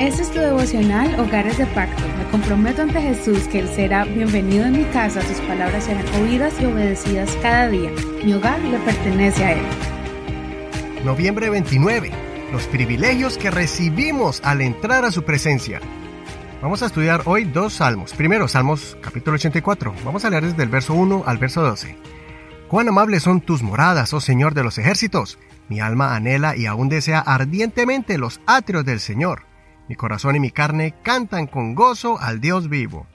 Este es tu devocional Hogares de Pacto. Me comprometo ante Jesús que Él será bienvenido en mi casa, sus palabras serán oídas y obedecidas cada día. Mi hogar le pertenece a Él. Noviembre 29. Los privilegios que recibimos al entrar a su presencia. Vamos a estudiar hoy dos salmos. Primero, Salmos capítulo 84. Vamos a leer desde el verso 1 al verso 12. Cuán amables son tus moradas, oh Señor de los ejércitos. Mi alma anhela y aún desea ardientemente los atrios del Señor. Mi corazón y mi carne cantan con gozo al Dios vivo.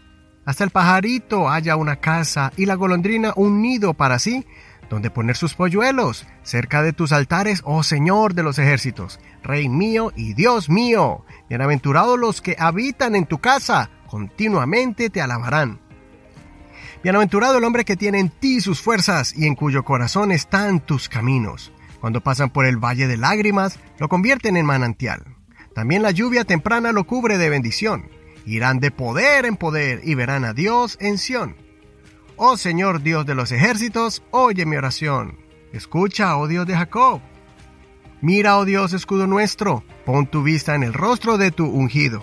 Hasta el pajarito haya una casa y la golondrina un nido para sí, donde poner sus polluelos, cerca de tus altares, oh Señor de los ejércitos, Rey mío y Dios mío. Bienaventurados los que habitan en tu casa, continuamente te alabarán. Bienaventurado el hombre que tiene en ti sus fuerzas y en cuyo corazón están tus caminos. Cuando pasan por el valle de lágrimas, lo convierten en manantial. También la lluvia temprana lo cubre de bendición. Irán de poder en poder y verán a Dios en Sión. Oh Señor Dios de los ejércitos, oye mi oración. Escucha, oh Dios de Jacob. Mira, oh Dios, escudo nuestro, pon tu vista en el rostro de tu ungido.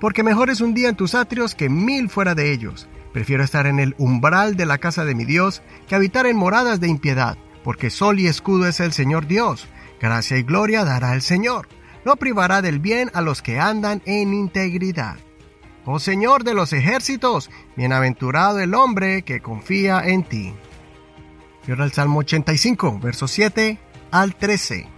Porque mejor es un día en tus atrios que mil fuera de ellos Prefiero estar en el umbral de la casa de mi Dios que habitar en moradas de impiedad, porque sol y escudo es el Señor Dios. Gracia y gloria dará el Señor. No privará del bien a los que andan en integridad. Oh Señor de los ejércitos, bienaventurado el hombre que confía en ti. Y ahora el Salmo 85, versos 7 al 13.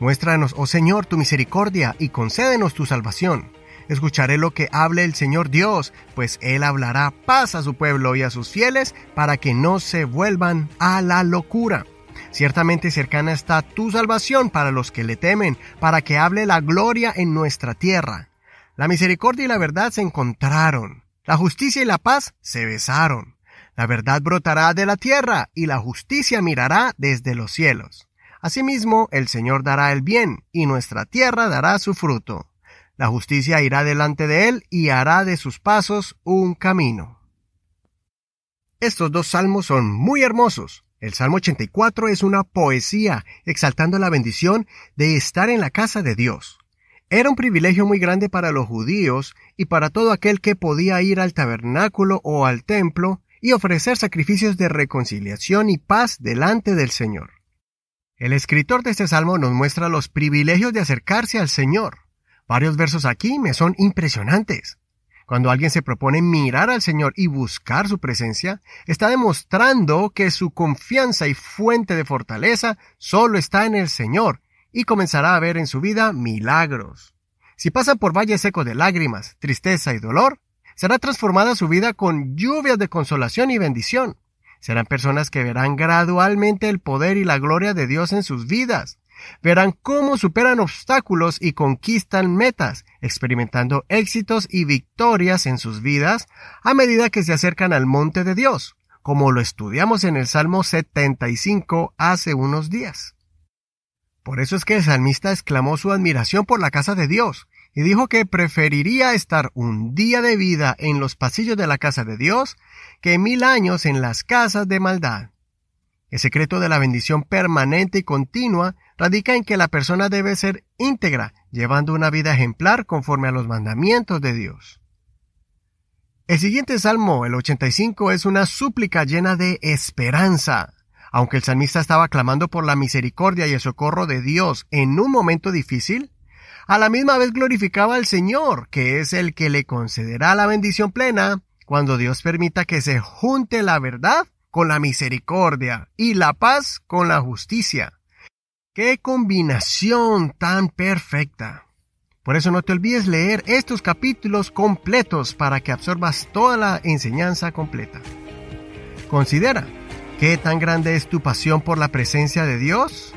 Muéstranos, oh Señor, tu misericordia y concédenos tu salvación Escucharé lo que hable el Señor Dios, pues Él hablará paz a su pueblo y a sus fieles para que no se vuelvan a la locura. Ciertamente cercana está tu salvación para los que le temen, para que hable la gloria en nuestra tierra. La misericordia y la verdad se encontraron, la justicia y la paz se besaron. La verdad brotará de la tierra y la justicia mirará desde los cielos. Asimismo, el Señor dará el bien y nuestra tierra dará su fruto. La justicia irá delante de él y hará de sus pasos un camino. Estos dos salmos son muy hermosos. El Salmo 84 es una poesía exaltando la bendición de estar en la casa de Dios. Era un privilegio muy grande para los judíos y para todo aquel que podía ir al tabernáculo o al templo y ofrecer sacrificios de reconciliación y paz delante del Señor. El escritor de este salmo nos muestra los privilegios de acercarse al Señor. Varios versos aquí me son impresionantes. Cuando alguien se propone mirar al Señor y buscar su presencia, está demostrando que su confianza y fuente de fortaleza solo está en el Señor y comenzará a ver en su vida milagros. Si pasa por valle seco de lágrimas, tristeza y dolor, será transformada su vida con lluvias de consolación y bendición. Serán personas que verán gradualmente el poder y la gloria de Dios en sus vidas. Verán cómo superan obstáculos y conquistan metas, experimentando éxitos y victorias en sus vidas a medida que se acercan al monte de Dios, como lo estudiamos en el Salmo 75 hace unos días. Por eso es que el salmista exclamó su admiración por la casa de Dios, y dijo que preferiría estar un día de vida en los pasillos de la casa de Dios que mil años en las casas de maldad. El secreto de la bendición permanente y continua radica en que la persona debe ser íntegra, llevando una vida ejemplar conforme a los mandamientos de Dios. El siguiente salmo, el 85, es una súplica llena de esperanza. Aunque el salmista estaba clamando por la misericordia y el socorro de Dios en un momento difícil, a la misma vez glorificaba al Señor, que es el que le concederá la bendición plena cuando Dios permita que se junte la verdad con la misericordia y la paz con la justicia. ¡Qué combinación tan perfecta! Por eso no te olvides leer estos capítulos completos para que absorbas toda la enseñanza completa. Considera, ¿qué tan grande es tu pasión por la presencia de Dios?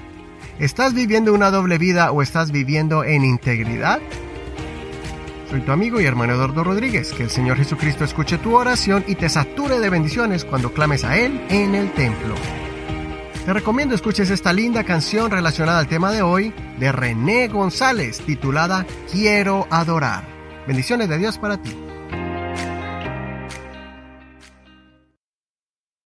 ¿Estás viviendo una doble vida o estás viviendo en integridad? Soy tu amigo y hermano Eduardo Rodríguez. Que el Señor Jesucristo escuche tu oración y te sature de bendiciones cuando clames a Él en el templo. Te recomiendo escuches esta linda canción relacionada al tema de hoy de René González titulada Quiero adorar. Bendiciones de Dios para ti.